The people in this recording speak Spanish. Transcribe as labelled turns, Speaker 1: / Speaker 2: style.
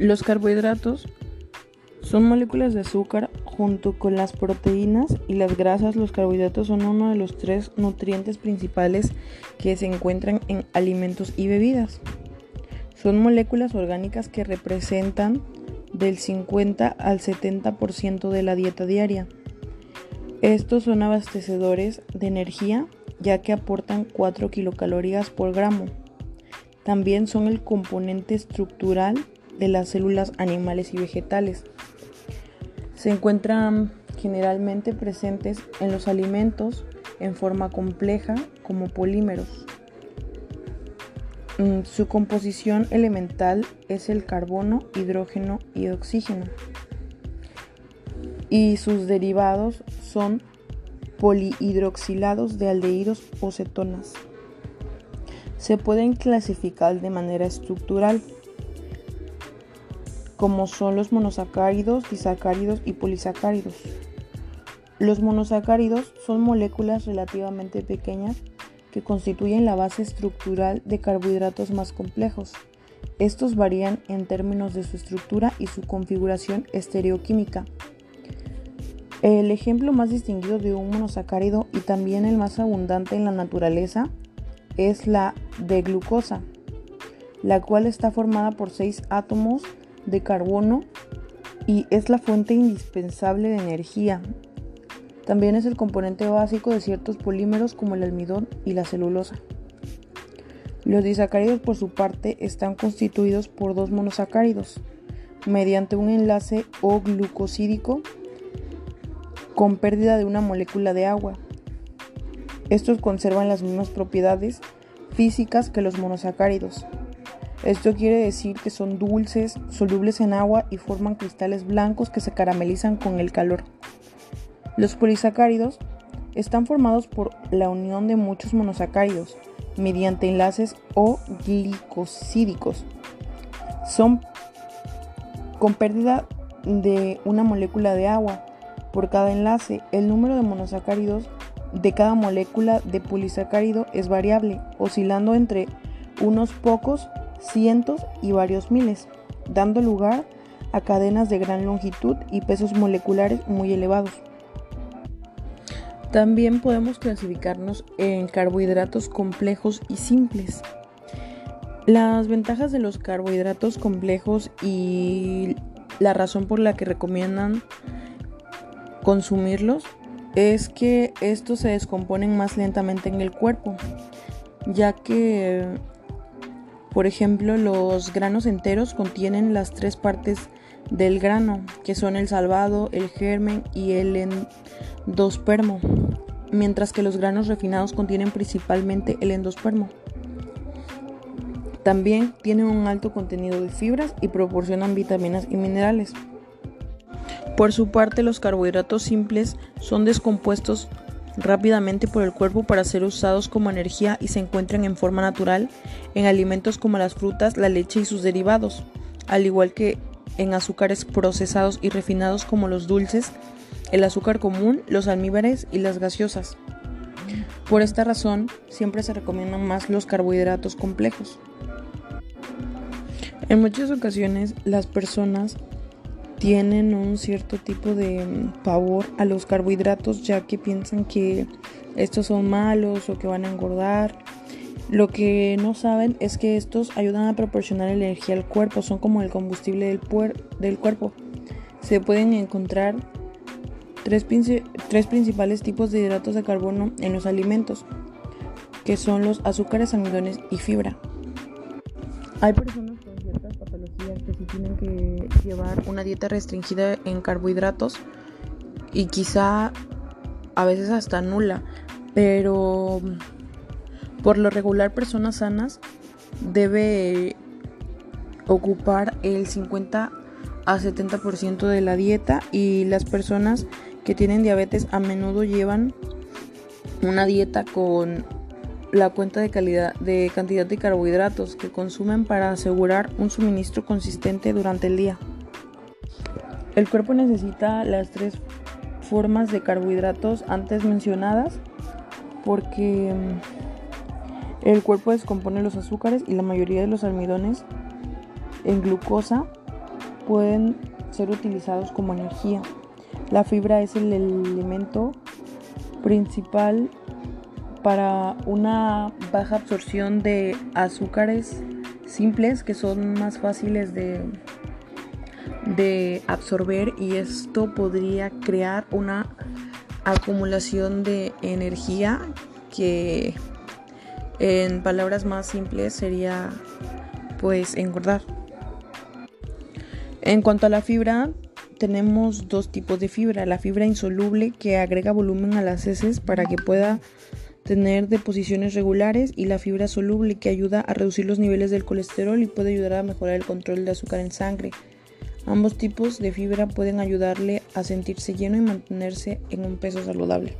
Speaker 1: Los carbohidratos son moléculas de azúcar junto con las proteínas y las grasas. Los carbohidratos son uno de los tres nutrientes principales que se encuentran en alimentos y bebidas. Son moléculas orgánicas que representan del 50 al 70% de la dieta diaria. Estos son abastecedores de energía ya que aportan 4 kilocalorías por gramo. También son el componente estructural de las células animales y vegetales. Se encuentran generalmente presentes en los alimentos en forma compleja como polímeros. Mm, su composición elemental es el carbono, hidrógeno y oxígeno. Y sus derivados son polihidroxilados de aldehídos o cetonas. Se pueden clasificar de manera estructural, como son los monosacáridos, disacáridos y polisacáridos. Los monosacáridos son moléculas relativamente pequeñas que constituyen la base estructural de carbohidratos más complejos. Estos varían en términos de su estructura y su configuración estereoquímica. El ejemplo más distinguido de un monosacárido y también el más abundante en la naturaleza es la de glucosa, la cual está formada por seis átomos de carbono y es la fuente indispensable de energía. También es el componente básico de ciertos polímeros como el almidón y la celulosa. Los disacáridos por su parte están constituidos por dos monosacáridos mediante un enlace O glucosídico con pérdida de una molécula de agua. Estos conservan las mismas propiedades físicas que los monosacáridos. Esto quiere decir que son dulces, solubles en agua y forman cristales blancos que se caramelizan con el calor. Los polisacáridos están formados por la unión de muchos monosacáridos mediante enlaces o glicosídicos. Son con pérdida de una molécula de agua por cada enlace, el número de monosacáridos de cada molécula de polisacárido es variable, oscilando entre unos pocos cientos y varios miles, dando lugar a cadenas de gran longitud y pesos moleculares muy elevados. También podemos clasificarnos en carbohidratos complejos y simples. Las ventajas de los carbohidratos complejos y la razón por la que recomiendan consumirlos es que estos se descomponen más lentamente en el cuerpo, ya que, por ejemplo, los granos enteros contienen las tres partes del grano, que son el salvado, el germen y el endospermo, mientras que los granos refinados contienen principalmente el endospermo. También tienen un alto contenido de fibras y proporcionan vitaminas y minerales. Por su parte, los carbohidratos simples son descompuestos rápidamente por el cuerpo para ser usados como energía y se encuentran en forma natural en alimentos como las frutas, la leche y sus derivados, al igual que en azúcares procesados y refinados como los dulces, el azúcar común, los almíbares y las gaseosas. Por esta razón, siempre se recomiendan más los carbohidratos complejos. En muchas ocasiones, las personas tienen un cierto tipo de mm, pavor a los carbohidratos ya que piensan que estos son malos o que van a engordar. Lo que no saben es que estos ayudan a proporcionar energía al cuerpo, son como el combustible del, del cuerpo. Se pueden encontrar tres, tres principales tipos de hidratos de carbono en los alimentos, que son los azúcares, almidones y fibra. Hay personas tienen que llevar una dieta restringida en carbohidratos y quizá a veces hasta nula, pero por lo regular personas sanas debe ocupar el 50 a 70% de la dieta y las personas que tienen diabetes a menudo llevan una dieta con la cuenta de calidad de cantidad de carbohidratos que consumen para asegurar un suministro consistente durante el día. El cuerpo necesita las tres formas de carbohidratos antes mencionadas porque mm, el cuerpo descompone los azúcares y la mayoría de los almidones en glucosa pueden ser utilizados como energía. La fibra es el elemento principal para una baja absorción de azúcares simples que son más fáciles de, de absorber y esto podría crear una acumulación de energía que en palabras más simples sería pues engordar. En cuanto a la fibra, tenemos dos tipos de fibra. La fibra insoluble que agrega volumen a las heces para que pueda tener deposiciones regulares y la fibra soluble que ayuda a reducir los niveles del colesterol y puede ayudar a mejorar el control de azúcar en sangre. Ambos tipos de fibra pueden ayudarle a sentirse lleno y mantenerse en un peso saludable.